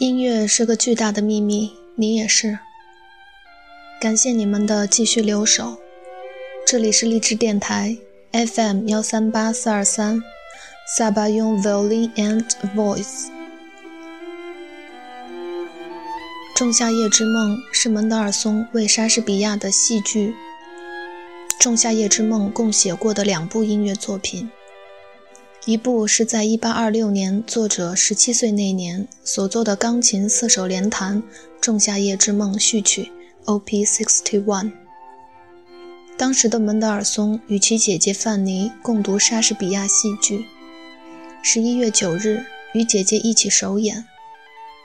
音乐是个巨大的秘密，你也是。感谢你们的继续留守。这里是励志电台 FM 幺三八四二三，萨巴用 Violin and Voice。《仲夏夜之梦》是门德尔松为莎士比亚的戏剧《仲夏夜之梦》共写过的两部音乐作品。一部是在1826年作者17岁那年所作的钢琴四手联弹《仲夏夜之梦》序曲 Op. 61。当时的门德尔松与其姐姐范妮共读莎士比亚戏剧，11月9日与姐姐一起首演，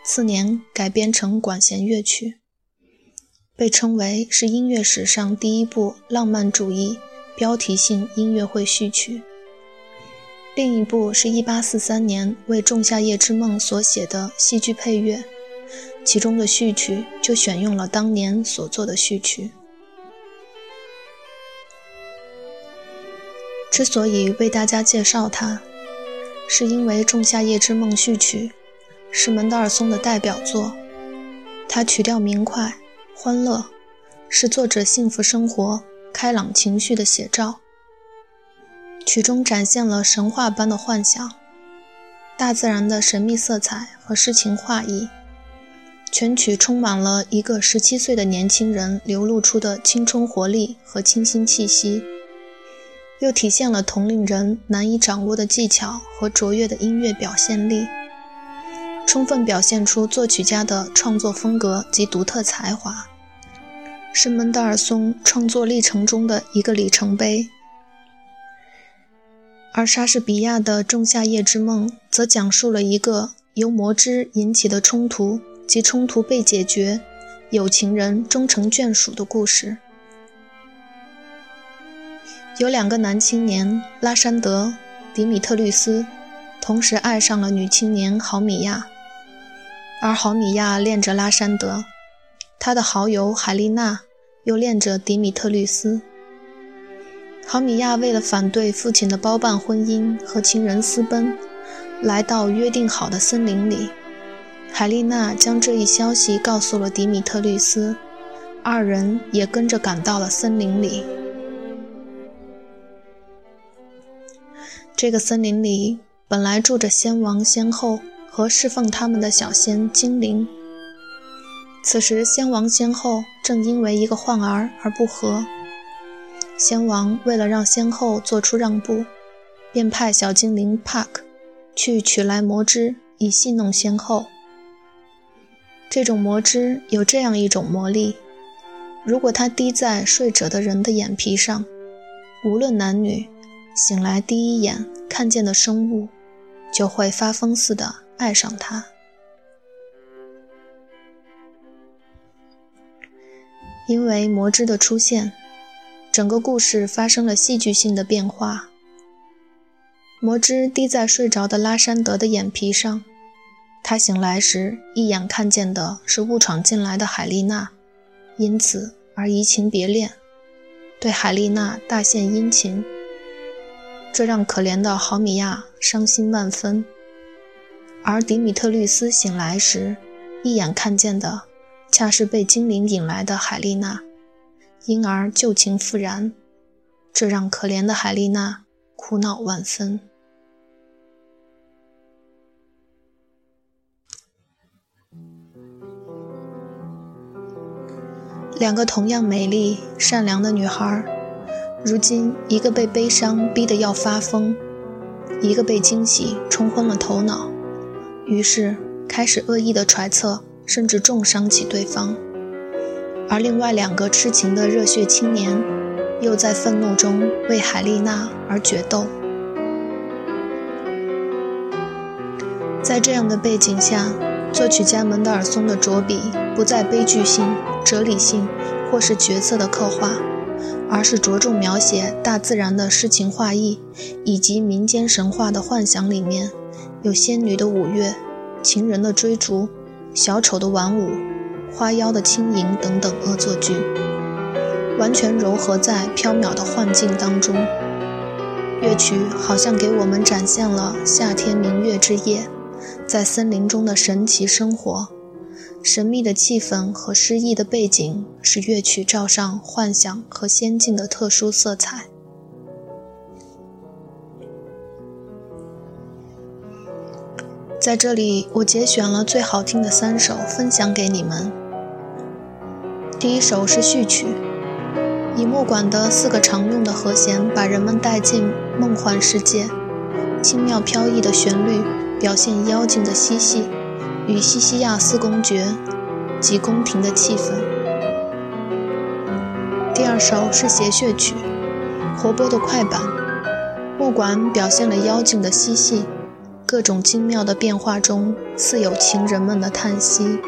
次年改编成管弦乐曲，被称为是音乐史上第一部浪漫主义标题性音乐会序曲。另一部是1843年为《仲夏夜之梦》所写的戏剧配乐，其中的序曲就选用了当年所做的序曲。之所以为大家介绍它，是因为《仲夏夜之梦》序曲是门德尔松的代表作，它曲调明快、欢乐，是作者幸福生活、开朗情绪的写照。曲中展现了神话般的幻想，大自然的神秘色彩和诗情画意。全曲充满了一个十七岁的年轻人流露出的青春活力和清新气息，又体现了同龄人难以掌握的技巧和卓越的音乐表现力，充分表现出作曲家的创作风格及独特才华，是门德尔松创作历程中的一个里程碑。而莎士比亚的《仲夏夜之梦》则讲述了一个由魔之引起的冲突及冲突被解决、有情人终成眷属的故事。有两个男青年拉山德、迪米特律斯同时爱上了女青年豪米亚，而豪米亚恋着拉山德，他的好友海丽娜又恋着迪米特律斯。豪米亚为了反对父亲的包办婚姻和情人私奔，来到约定好的森林里。海丽娜将这一消息告诉了迪米特律斯，二人也跟着赶到了森林里。这个森林里本来住着仙王、仙后和侍奉他们的小仙精灵。此时，仙王、仙后正因为一个患儿而不和。仙王为了让仙后做出让步，便派小精灵帕克去取来魔汁，以戏弄仙后。这种魔汁有这样一种魔力：如果它滴在睡着的人的眼皮上，无论男女，醒来第一眼看见的生物，就会发疯似的爱上它。因为魔汁的出现。整个故事发生了戏剧性的变化。魔汁滴在睡着的拉山德的眼皮上，他醒来时一眼看见的是误闯进来的海丽娜，因此而移情别恋，对海丽娜大献殷勤。这让可怜的豪米亚伤心万分。而迪米特律斯醒来时，一眼看见的恰是被精灵引来的海丽娜。因而旧情复燃，这让可怜的海丽娜苦恼万分。两个同样美丽善良的女孩，如今一个被悲伤逼得要发疯，一个被惊喜冲昏了头脑，于是开始恶意的揣测，甚至重伤起对方。而另外两个痴情的热血青年，又在愤怒中为海丽娜而决斗。在这样的背景下，作曲家门德尔松的着笔不在悲剧性、哲理性或是角色的刻画，而是着重描写大自然的诗情画意，以及民间神话的幻想里面有仙女的舞乐、情人的追逐、小丑的玩舞。花妖的轻盈等等恶作剧，完全融合在飘渺的幻境当中。乐曲好像给我们展现了夏天明月之夜，在森林中的神奇生活。神秘的气氛和诗意的背景，使乐曲罩上幻想和仙境的特殊色彩。在这里，我节选了最好听的三首，分享给你们。第一首是序曲，以木管的四个常用的和弦，把人们带进梦幻世界。轻妙飘逸的旋律，表现妖精的嬉戏。与西西亚斯公爵及宫廷的气氛。第二首是谐谑曲，活泼的快板，木管表现了妖精的嬉戏，各种精妙的变化中似有情人们的叹息。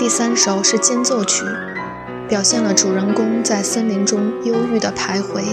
第三首是间奏曲，表现了主人公在森林中忧郁的徘徊。